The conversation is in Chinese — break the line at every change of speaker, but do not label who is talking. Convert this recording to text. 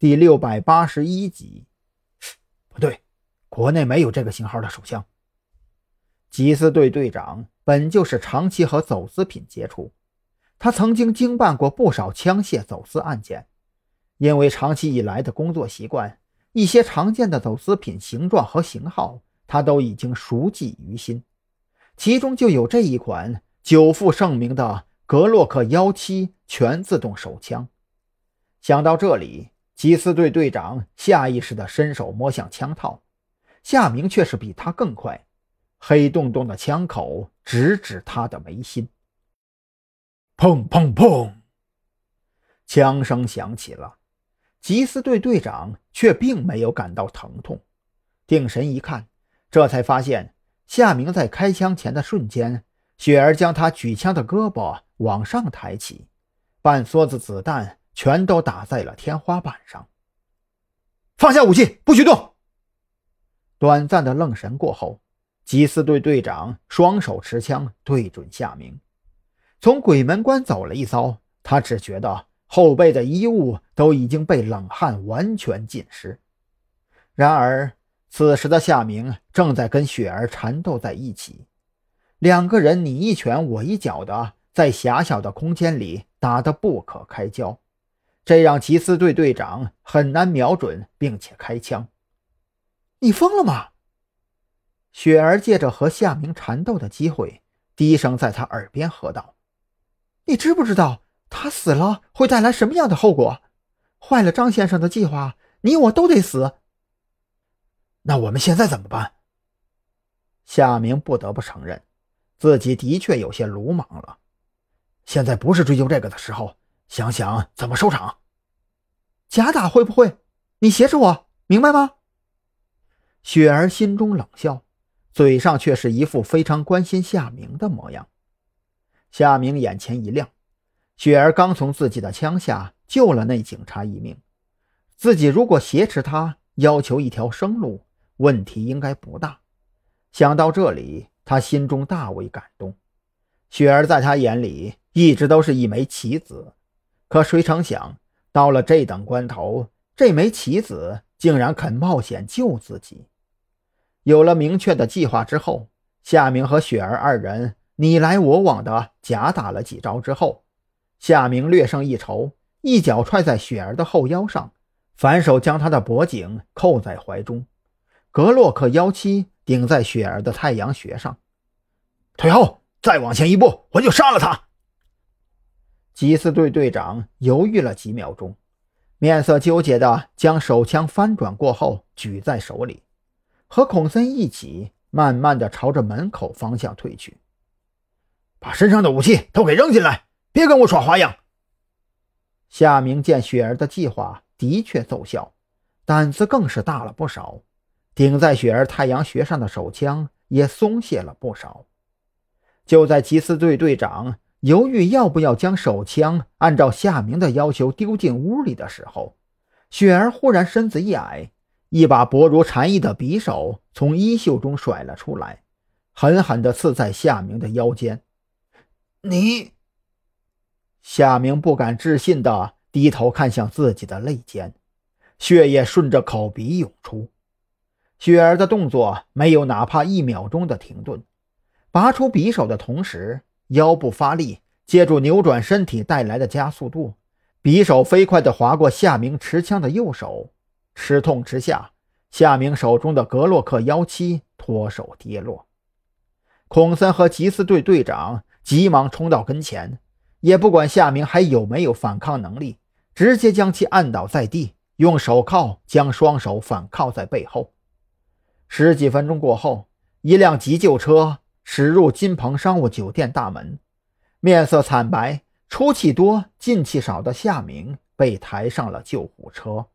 第六百八十一集。不对，国内没有这个型号的手枪。缉私队队长本就是长期和走私品接触，他曾经经办过不少枪械走私案件，因为长期以来的工作习惯，一些常见的走私品形状和型号他都已经熟记于心，其中就有这一款久负盛名的格洛克幺七全自动手枪。想到这里，缉私队队长下意识地伸手摸向枪套，夏明却是比他更快。黑洞洞的枪口直指他的眉心，砰砰砰！枪声响起了，缉私队队长却并没有感到疼痛。定神一看，这才发现夏明在开枪前的瞬间，雪儿将他举枪的胳膊往上抬起，半梭子子弹全都打在了天花板上。放下武器，不许动！短暂的愣神过后。缉私队队长双手持枪对准夏明，从鬼门关走了一遭，他只觉得后背的衣物都已经被冷汗完全浸湿。然而，此时的夏明正在跟雪儿缠斗在一起，两个人你一拳我一脚的，在狭小的空间里打得不可开交，这让缉私队队长很难瞄准并且开枪。你疯了吗？雪儿借着和夏明缠斗的机会，低声在他耳边喝道：“你知不知道他死了会带来什么样的后果？坏了张先生的计划，你我都得死。那我们现在怎么办？”夏明不得不承认，自己的确有些鲁莽了。现在不是追究这个的时候，想想怎么收场。假打会不会？你挟持我，明白吗？雪儿心中冷笑。嘴上却是一副非常关心夏明的模样。夏明眼前一亮，雪儿刚从自己的枪下救了那警察一命，自己如果挟持他，要求一条生路，问题应该不大。想到这里，他心中大为感动。雪儿在他眼里一直都是一枚棋子，可谁成想，到了这等关头，这枚棋子竟然肯冒险救自己。有了明确的计划之后，夏明和雪儿二人你来我往的假打了几招之后，夏明略胜一筹，一脚踹在雪儿的后腰上，反手将她的脖颈扣在怀中，格洛克幺七顶在雪儿的太阳穴上，退后，再往前一步，我就杀了他。缉私队队长犹豫了几秒钟，面色纠结的将手枪翻转过后举在手里。和孔森一起，慢慢的朝着门口方向退去。把身上的武器都给扔进来，别跟我耍花样。夏明见雪儿的计划的确奏效，胆子更是大了不少，顶在雪儿太阳穴上的手枪也松懈了不少。就在缉私队队长犹豫要不要将手枪按照夏明的要求丢进屋里的时候，雪儿忽然身子一矮。一把薄如蝉翼的匕首从衣袖中甩了出来，狠狠地刺在夏明的腰间。你，夏明不敢置信地低头看向自己的肋间，血液顺着口鼻涌出。雪儿的动作没有哪怕一秒钟的停顿，拔出匕首的同时，腰部发力，借助扭转身体带来的加速度，匕首飞快地划过夏明持枪的右手。吃痛之下，夏明手中的格洛克幺七脱手跌落。孔森和缉私队队长急忙冲到跟前，也不管夏明还有没有反抗能力，直接将其按倒在地，用手铐将双手反铐在背后。十几分钟过后，一辆急救车驶入金鹏商务酒店大门，面色惨白、出气多、进气少的夏明被抬上了救护车。